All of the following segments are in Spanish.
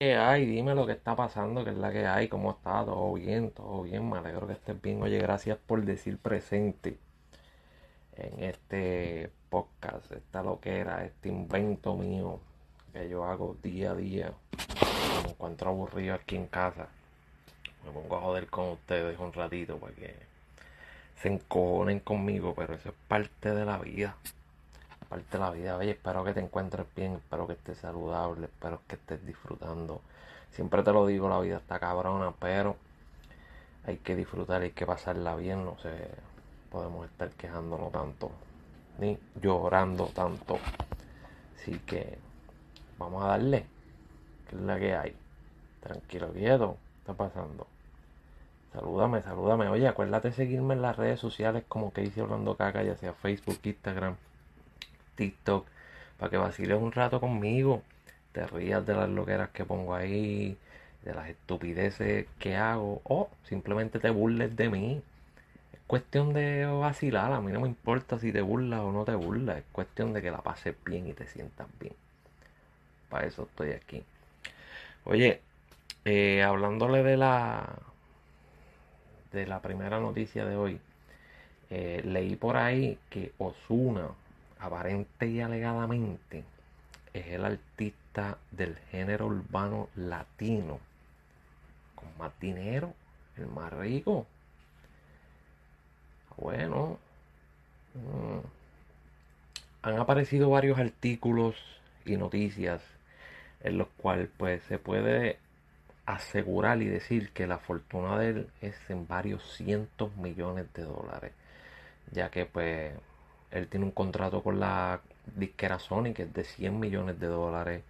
¿Qué hay? Dime lo que está pasando, qué es la que hay, cómo está, todo bien, todo bien, me alegro que estés bien. Oye, gracias por decir presente en este podcast, esta loquera, este invento mío que yo hago día a día. Me encuentro aburrido aquí en casa. Me pongo a joder con ustedes un ratito para que se encojonen conmigo, pero eso es parte de la vida parte de la vida. Oye, espero que te encuentres bien, espero que estés saludable, espero que estés disfrutando. Siempre te lo digo, la vida está cabrona, pero hay que disfrutar, hay que pasarla bien, no sé, podemos estar quejándonos tanto, ni llorando tanto. Así que vamos a darle, que es la que hay. Tranquilo, quieto, ¿qué está pasando? Salúdame, salúdame. Oye, acuérdate de seguirme en las redes sociales como que hice hablando caca, ya sea Facebook, Instagram, TikTok, para que vaciles un rato conmigo, te rías de las loqueras que pongo ahí, de las estupideces que hago, o simplemente te burles de mí. Es cuestión de vacilar, a mí no me importa si te burlas o no te burlas, es cuestión de que la pases bien y te sientas bien. Para eso estoy aquí. Oye, eh, hablándole de la de la primera noticia de hoy, eh, leí por ahí que Osuna aparente y alegadamente es el artista del género urbano latino con más dinero, el más rico. Bueno, mm, han aparecido varios artículos y noticias en los cuales pues se puede asegurar y decir que la fortuna de él es en varios cientos millones de dólares, ya que pues él tiene un contrato con la disquera Sony que es de 100 millones de dólares,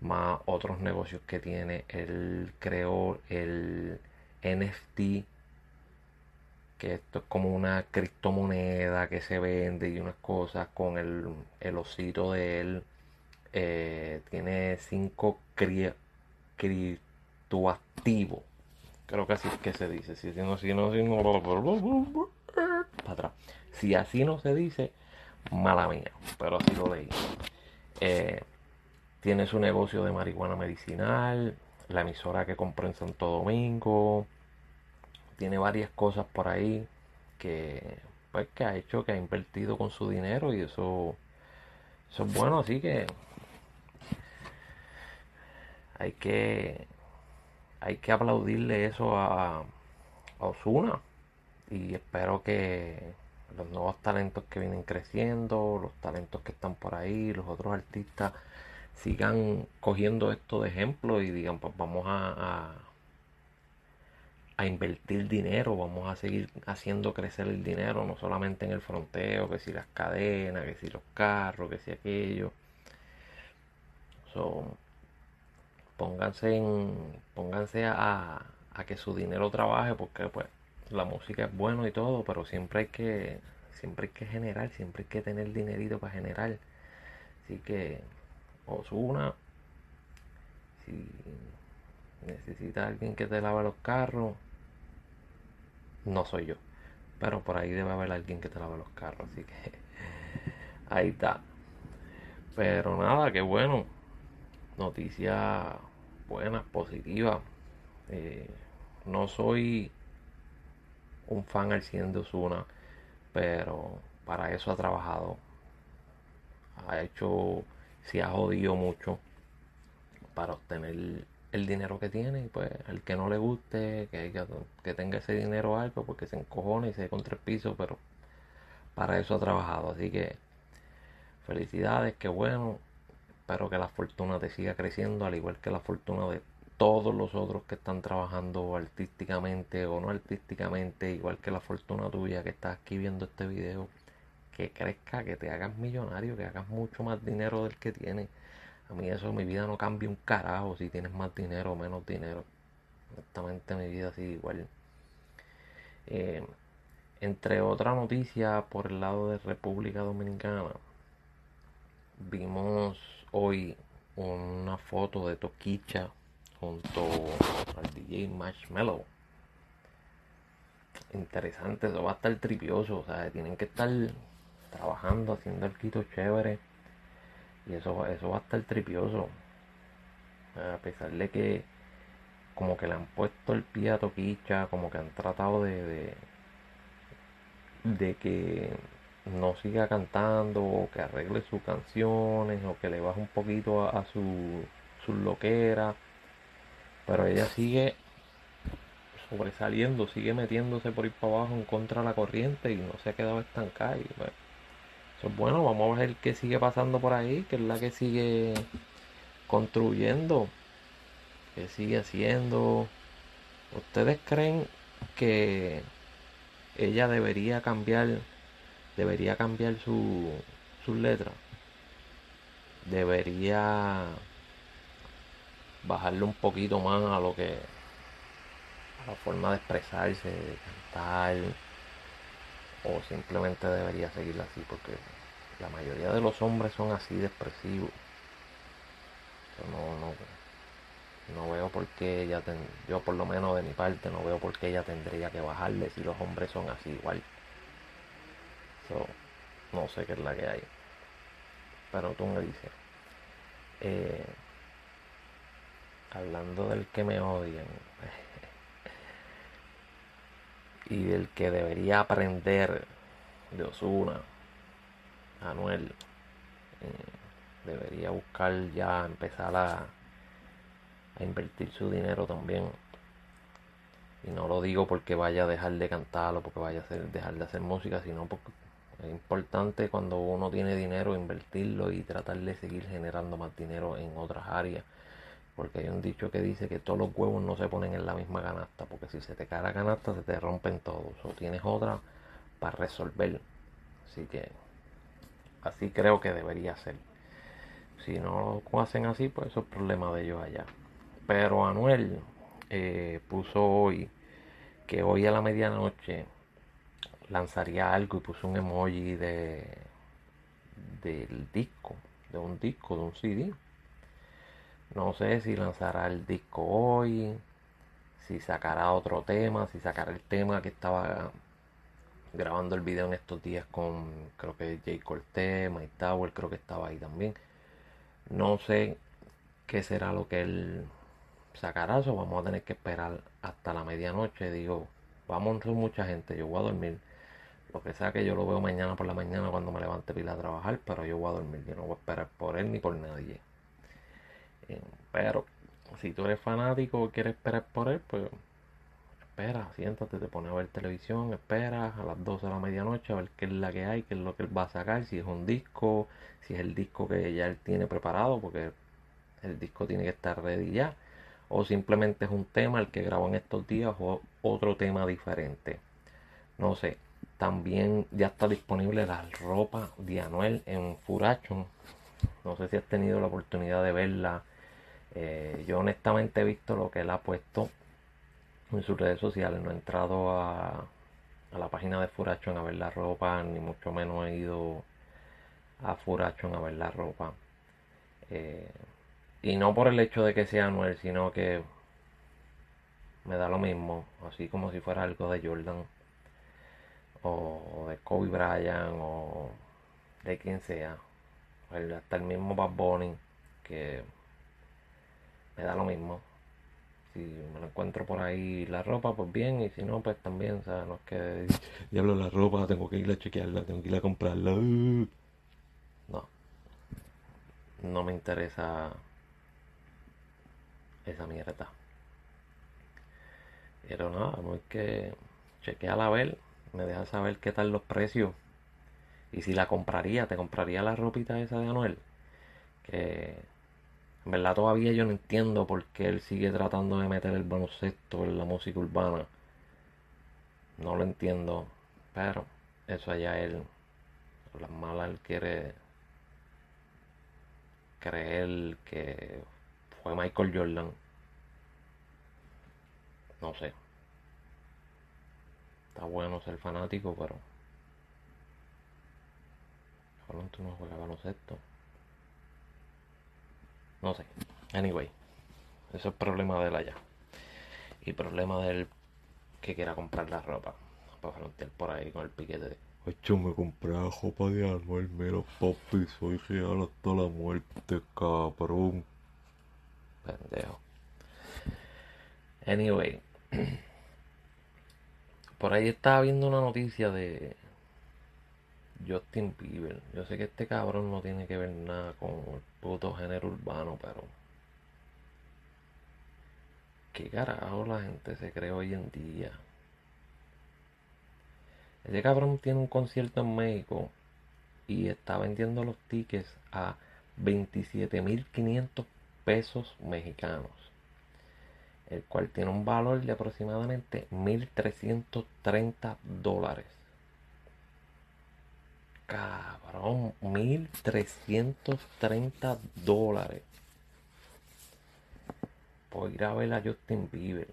más otros negocios que tiene. Él creó el NFT, que esto es como una criptomoneda que se vende y unas cosas con el, el osito de él. Eh, tiene 5 criptoactivos. Creo que así es que se dice. Si, no, si no, si no, para atrás. Si así no se dice, mala mía, pero así lo leí. Eh, tiene su negocio de marihuana medicinal, la emisora que compró en Santo Domingo, tiene varias cosas por ahí que pues que ha hecho, que ha invertido con su dinero y eso, es bueno, así que hay que hay que aplaudirle eso a Osuna y espero que los nuevos talentos que vienen creciendo, los talentos que están por ahí, los otros artistas sigan cogiendo esto de ejemplo y digan, pues vamos a, a, invertir dinero, vamos a seguir haciendo crecer el dinero, no solamente en el fronteo, que si las cadenas, que si los carros, que si aquello. So, pónganse en, pónganse a, a que su dinero trabaje porque pues la música es bueno y todo, pero siempre hay que siempre hay que generar, siempre hay que tener dinerito para generar. Así que Osuna, si necesita alguien que te lave los carros, no soy yo. Pero por ahí debe haber alguien que te lave los carros, así que ahí está. Pero nada, qué bueno. Noticias buenas, positivas. Eh, no soy un fan al 100 de Osuna, pero para eso ha trabajado. Ha hecho, si ha jodido mucho para obtener el dinero que tiene. Y pues el que no le guste, que, que tenga ese dinero alto, porque se encojona y se contra el piso, pero para eso ha trabajado. Así que felicidades, que bueno. Espero que la fortuna te siga creciendo, al igual que la fortuna de todos los otros que están trabajando artísticamente o no artísticamente, igual que la fortuna tuya que estás aquí viendo este video, que crezca, que te hagas millonario, que hagas mucho más dinero del que tienes. A mí eso, mi vida no cambia un carajo si tienes más dinero o menos dinero. Honestamente mi vida sigue igual. Eh, entre otras noticias por el lado de República Dominicana, vimos hoy una foto de Toquicha junto al DJ Marshmello. Interesante, eso va a estar tripioso, o sea, tienen que estar trabajando, haciendo el quito chévere. Y eso, eso va a estar tripioso. A pesar de que como que le han puesto el pie a Toquicha, como que han tratado de, de, de que no siga cantando o que arregle sus canciones o que le baje un poquito a, a su, su loquera. Pero ella sigue sobresaliendo, sigue metiéndose por ir para abajo en contra de la corriente y no se ha quedado estancada. Y, pues, bueno, vamos a ver qué sigue pasando por ahí, que es la que sigue construyendo, que sigue haciendo. ¿Ustedes creen que ella debería cambiar, debería cambiar su, sus letras? Debería bajarle un poquito más a lo que la forma de expresarse, de cantar, o simplemente debería seguir así, porque la mayoría de los hombres son así de expresivos. No, no, no veo por qué ella, ten, yo por lo menos de mi parte, no veo por qué ella tendría que bajarle si los hombres son así igual. no sé qué es la que hay. Pero tú me dices. Eh, hablando del que me odian y del que debería aprender de Osuna, Anuel, eh, debería buscar ya empezar a, invertir su dinero también. Y no lo digo porque vaya a dejar de cantar o porque vaya a hacer, dejar de hacer música, sino porque es importante cuando uno tiene dinero invertirlo y tratar de seguir generando más dinero en otras áreas porque hay un dicho que dice que todos los huevos no se ponen en la misma canasta, porque si se te cae la canasta se te rompen todos, o tienes otra para resolver. Así que así creo que debería ser. Si no lo hacen así, pues eso es problema de ellos allá. Pero Anuel eh, puso hoy que hoy a la medianoche lanzaría algo y puso un emoji de del disco, de un disco, de un CD no sé si lanzará el disco hoy, si sacará otro tema, si sacará el tema que estaba grabando el video en estos días con creo que Jay Cortez, Mike Tower, creo que estaba ahí también. No sé qué será lo que él sacará, eso vamos a tener que esperar hasta la medianoche. Digo, vamos a mucha gente, yo voy a dormir. Lo que sea que yo lo veo mañana por la mañana cuando me levante pila a trabajar, pero yo voy a dormir, yo no voy a esperar por él ni por nadie. Pero si tú eres fanático o quieres esperar por él, pues espera, siéntate, te pones a ver televisión, espera a las 12 de la medianoche a ver qué es la que hay, qué es lo que él va a sacar, si es un disco, si es el disco que ya él tiene preparado, porque el disco tiene que estar ready ya, o simplemente es un tema el que grabó en estos días o otro tema diferente. No sé, también ya está disponible la ropa de Anuel en Furacho. No sé si has tenido la oportunidad de verla eh, yo honestamente he visto lo que él ha puesto en sus redes sociales. No he entrado a, la página de Furachon a ver la ropa, ni mucho menos he ido a Furachon a ver la ropa. Eh, y no por el hecho de que sea Anuel, sino que me da lo mismo, así como si fuera algo de Jordan o de Kobe Bryant o de quien sea, hasta el mismo Bad Bunny que me da lo mismo. Si me lo encuentro por ahí la ropa, pues bien, y si no, pues también, o sea, no es que diablo la ropa, tengo que ir a chequearla, tengo que ir a comprarla. No, no me interesa esa mierda. Pero nada, no es que chequear a ver, me deja saber qué tal los precios. Y si la compraría, te compraría la ropita esa de Anuel. Que en verdad todavía yo no entiendo por qué él sigue tratando de meter el baloncesto en la música urbana. No lo entiendo. Pero eso allá él. Las malas él quiere creer que fue Michael Jordan. No sé. Está bueno ser fanático, pero. Jordan tú no juegas baloncesto. No sé. Anyway. Eso es problema de él allá. Y problema de él que quiera comprar la ropa. Para frontear por ahí con el piquete de. Hecho, me compré la ropa de Anuel, mira papi, soy real hasta la muerte, cabrón. Pendejo. Anyway. Por ahí estaba viendo una noticia de Justin Bieber. Yo sé que este cabrón no tiene que ver nada con el puto género urbano, pero. ¿Qué carajo la gente se cree hoy en día? Ese cabrón tiene un concierto en México y está vendiendo los tickets a 27.500 pesos mexicanos, el cual tiene un valor de aproximadamente 1.330 dólares. Cabrón, 1.330 dólares por ir a ver a Justin Bieber.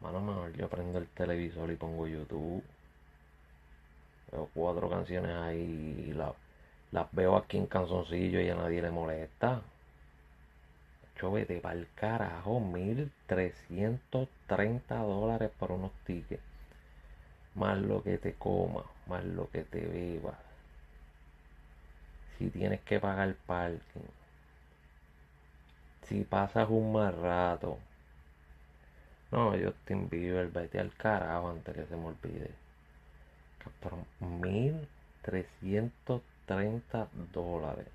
Mano, mejor yo prendo el televisor y pongo YouTube. Veo cuatro canciones ahí y las veo aquí en canzoncillo y a nadie le molesta. Yo vete para el carajo, 1330 dólares por unos tickets. Más lo que te comas, más lo que te bebas. Si tienes que pagar parking. Si pasas un mal rato. No, Justin Bieber, vete al carajo antes que se me olvide. Por 1330 dólares.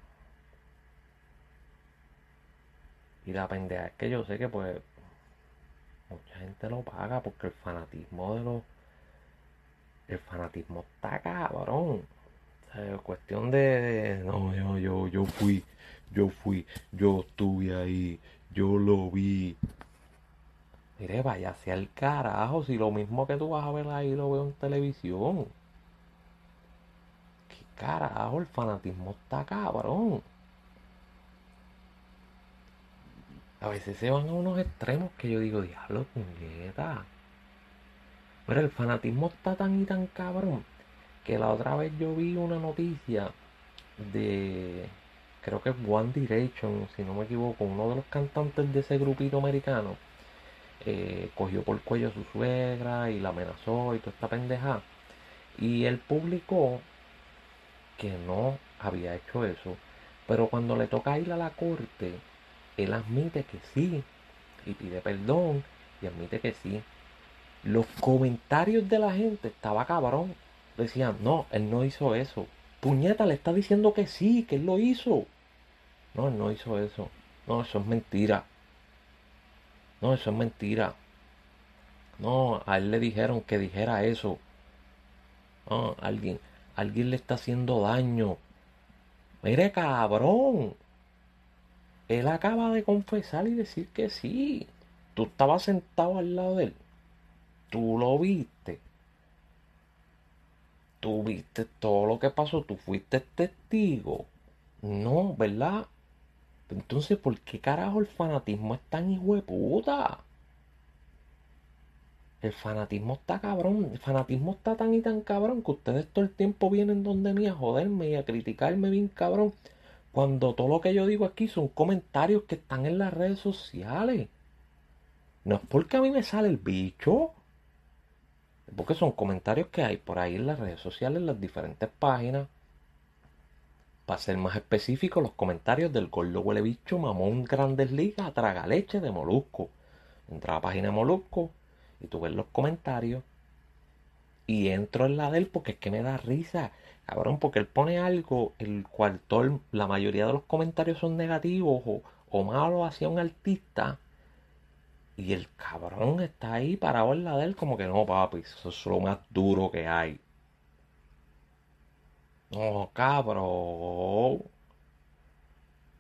Y la pendeja es que yo sé que pues mucha gente lo paga porque el fanatismo de los el fanatismo está cabrón. O sea, cuestión de, no, yo, yo, yo fui, yo fui, yo estuve ahí, yo lo vi. Mire, vaya hacia el carajo, si lo mismo que tú vas a ver ahí lo veo en televisión. ¿Qué carajo? El fanatismo está cabrón. A veces se van a unos extremos que yo digo, diablo, puñeta. Pero el fanatismo está tan y tan cabrón que la otra vez yo vi una noticia de, creo que es One Direction, si no me equivoco, uno de los cantantes de ese grupito americano eh, cogió por cuello a su suegra y la amenazó y toda esta pendeja. Y él publicó que no había hecho eso. Pero cuando le toca ir a la corte, él admite que sí. Y pide perdón y admite que sí. Los comentarios de la gente estaba cabrón. Decían, no, él no hizo eso. Puñeta, le está diciendo que sí, que él lo hizo. No, él no hizo eso. No, eso es mentira. No, eso es mentira. No, a él le dijeron que dijera eso. No, alguien, alguien le está haciendo daño. Mire, cabrón. Él acaba de confesar y decir que sí. Tú estabas sentado al lado de él. Tú lo viste. Tú viste todo lo que pasó. Tú fuiste testigo. No, ¿verdad? Entonces, ¿por qué carajo el fanatismo es tan puta? El fanatismo está cabrón. El fanatismo está tan y tan cabrón que ustedes todo el tiempo vienen donde mí a joderme y a criticarme bien cabrón. Cuando todo lo que yo digo aquí son comentarios que están en las redes sociales. No es porque a mí me sale el bicho. Porque son comentarios que hay por ahí en las redes sociales, en las diferentes páginas. Para ser más específico, los comentarios del gordo huele bicho mamón grandes ligas traga leche de Molusco. Entra a la página de Molusco y tú ves los comentarios y entro en la de él porque es que me da risa. Cabrón, porque él pone algo el cual la mayoría de los comentarios son negativos o, o malos hacia un artista. Y el cabrón está ahí parado en la de él como que no, papi, eso es lo más duro que hay. No, cabrón.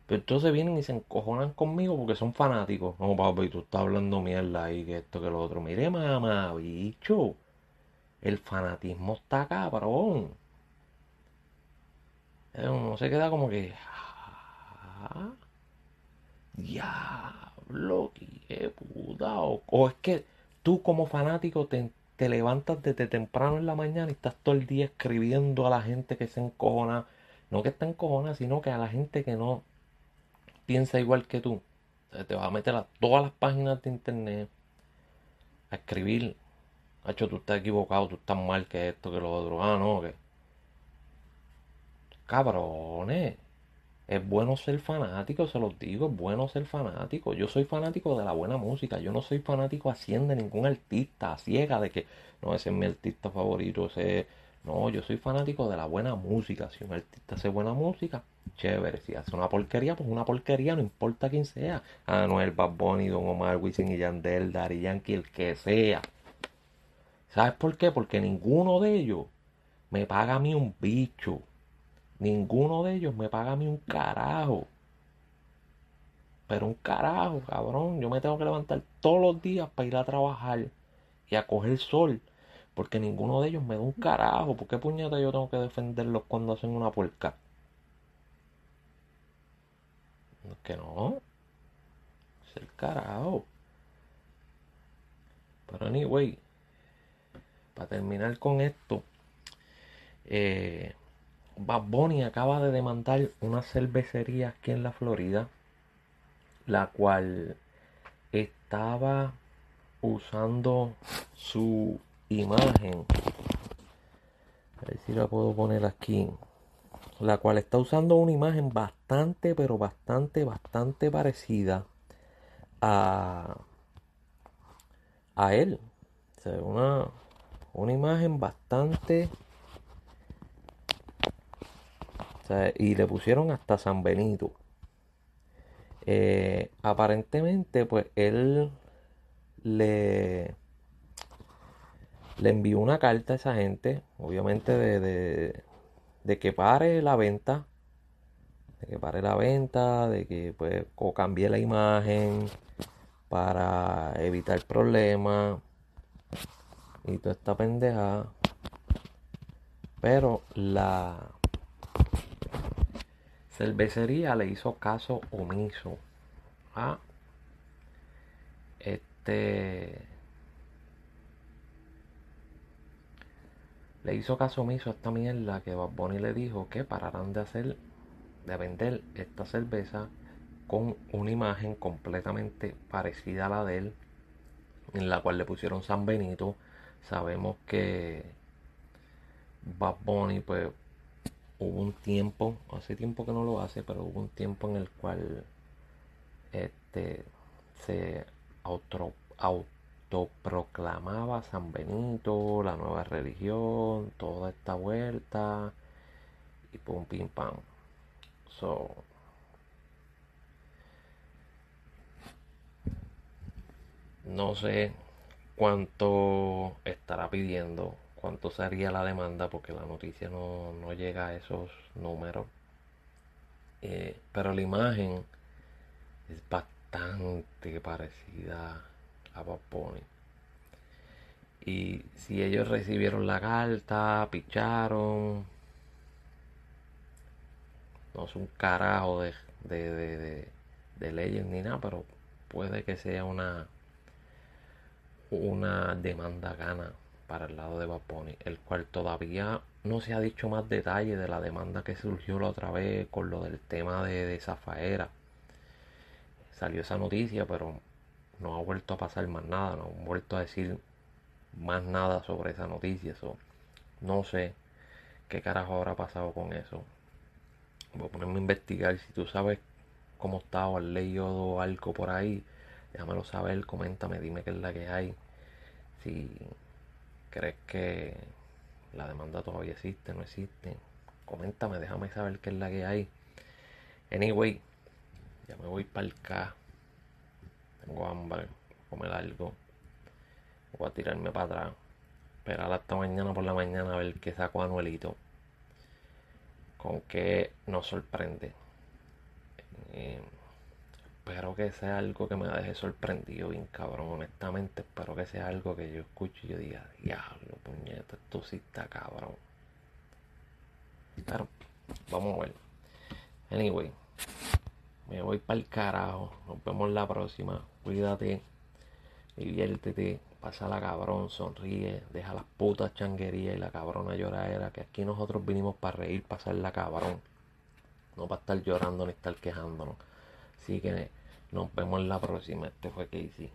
Pero entonces vienen y se encojonan conmigo porque son fanáticos. No, papi, tú estás hablando mierda ahí, que esto, que lo otro. Mire, mamá, bicho. El fanatismo está cabrón. Eh, uno se queda como que. Ah, diablo, qué puta. o es que tú como fanático te, te levantas desde temprano en la mañana y estás todo el día escribiendo a la gente que se encojona, no que está encojona, sino que a la gente que no piensa igual que tú. te vas a meter a todas las páginas de internet a escribir, hecho tú estás equivocado, tú estás mal que esto, que lo otro, ah, no, que cabrones. Es bueno ser fanático, se los digo, es bueno ser fanático. Yo soy fanático de la buena música, yo no soy fanático haciendo de ningún artista, a ciega de que no, ese es mi artista favorito, ese... No, yo soy fanático de la buena música. Si un artista hace buena música, chévere. Si hace una porquería, pues una porquería, no importa quién sea. Anuel, Bad Bunny, Don Omar, Wisin y Yandel, Daddy Yankee, el que sea. ¿Sabes por qué? Porque ninguno de ellos me paga a mí un bicho. Ninguno de ellos me paga a mí un carajo. Pero un carajo, cabrón. Yo me tengo que levantar todos los días para ir a trabajar y a coger sol. Porque ninguno de ellos me da un carajo. ¿Por qué puñeta yo tengo que defenderlos cuando hacen una puerca? Que no. Es el carajo. Pero anyway. Para terminar con esto. Eh, Bad Bunny acaba de demandar una cervecería aquí en la Florida, la cual estaba usando su imagen. A ver si la puedo poner aquí. La cual está usando una imagen bastante, pero bastante, bastante parecida a, a él. O sea, una, una imagen bastante y le pusieron hasta San Benito. Eh, aparentemente, pues él le, le envió una carta a esa gente, obviamente de, de, que pare la venta, de que pare la venta, de que pues cambie la imagen para evitar problemas y toda esta pendeja. Pero la cervecería le hizo caso omiso a este le hizo caso omiso a esta mierda que Bad Bunny le dijo que pararán de hacer de vender esta cerveza con una imagen completamente parecida a la de él en la cual le pusieron San Benito. Sabemos que Bad Bunny pues hubo un tiempo, hace tiempo que no lo hace, pero hubo un tiempo en el cual este se auto, autoproclamaba San Benito, la nueva religión, toda esta vuelta y pum pim pam. So no sé cuánto estará pidiendo cuánto sería la demanda porque la noticia no, llega a esos números. Eh, pero la imagen es bastante parecida a Bad Y si ellos recibieron la carta, picharon, no es un carajo de, de, de, de leyes ni nada, pero puede que sea una una demanda gana para el lado de Baponi, el cual todavía no se ha dicho más detalle de la demanda que surgió la otra vez con lo del tema de, de Zafaera. Salió esa noticia, pero no ha vuelto a pasar más nada, no ha vuelto a decir más nada sobre esa noticia. Eso no sé qué carajo habrá pasado con eso. Voy a ponerme a investigar. Si tú sabes cómo o has leído algo por ahí, déjamelo saber, coméntame, dime qué es la que hay. Si ¿Crees que la demanda todavía existe? ¿No existe? Coméntame, déjame saber qué es la que hay. Anyway, ya me voy para el K. Tengo hambre, comer algo. Voy a tirarme para atrás. Esperar hasta mañana por la mañana a ver qué saco Anuelito. Con qué nos sorprende. Eh, espero que sea algo que me deje sorprendido, bien cabrón, honestamente. Espero que sea algo que yo escuche y yo diga, diablo, puñeta, esto sí está cabrón. Pero, vamos a ver. Anyway, me voy para el carajo. Nos vemos la próxima. Cuídate, diviértete, la cabrón, sonríe, deja las putas changuerías y la cabrona lloradera. Que aquí nosotros vinimos para reír, pasarla cabrón. No para estar llorando ni estar quejándonos. Así que nos vemos en la próxima. Este fue Casey.